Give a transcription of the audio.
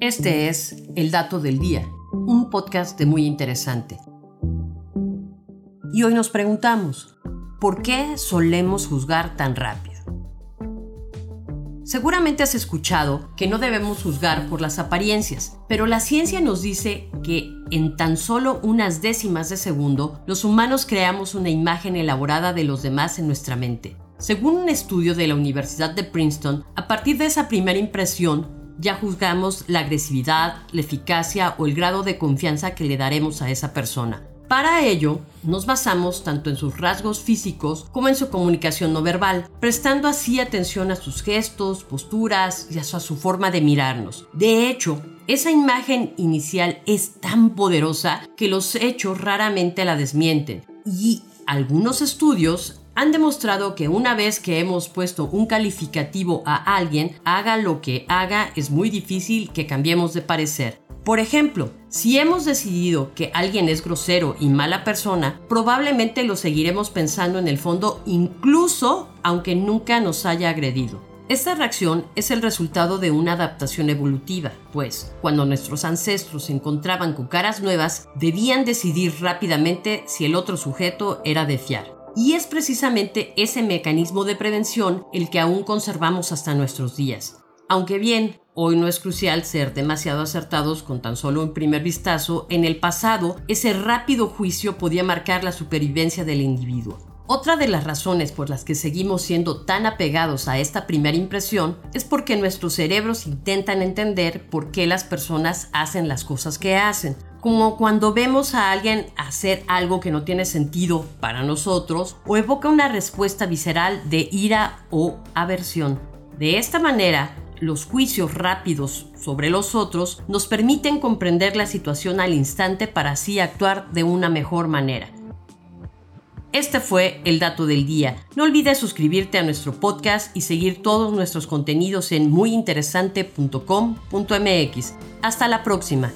Este es El Dato del Día, un podcast de muy interesante. Y hoy nos preguntamos, ¿por qué solemos juzgar tan rápido? Seguramente has escuchado que no debemos juzgar por las apariencias, pero la ciencia nos dice que en tan solo unas décimas de segundo los humanos creamos una imagen elaborada de los demás en nuestra mente. Según un estudio de la Universidad de Princeton, a partir de esa primera impresión, ya juzgamos la agresividad, la eficacia o el grado de confianza que le daremos a esa persona. Para ello, nos basamos tanto en sus rasgos físicos como en su comunicación no verbal, prestando así atención a sus gestos, posturas y a su forma de mirarnos. De hecho, esa imagen inicial es tan poderosa que los hechos raramente la desmienten. Y algunos estudios han demostrado que una vez que hemos puesto un calificativo a alguien, haga lo que haga, es muy difícil que cambiemos de parecer. Por ejemplo, si hemos decidido que alguien es grosero y mala persona, probablemente lo seguiremos pensando en el fondo incluso aunque nunca nos haya agredido. Esta reacción es el resultado de una adaptación evolutiva, pues cuando nuestros ancestros se encontraban con caras nuevas, debían decidir rápidamente si el otro sujeto era de fiar. Y es precisamente ese mecanismo de prevención el que aún conservamos hasta nuestros días. Aunque bien, hoy no es crucial ser demasiado acertados con tan solo un primer vistazo, en el pasado ese rápido juicio podía marcar la supervivencia del individuo. Otra de las razones por las que seguimos siendo tan apegados a esta primera impresión es porque nuestros cerebros intentan entender por qué las personas hacen las cosas que hacen, como cuando vemos a alguien hacer algo que no tiene sentido para nosotros o evoca una respuesta visceral de ira o aversión. De esta manera, los juicios rápidos sobre los otros nos permiten comprender la situación al instante para así actuar de una mejor manera. Este fue el dato del día. No olvides suscribirte a nuestro podcast y seguir todos nuestros contenidos en muyinteresante.com.mx. Hasta la próxima.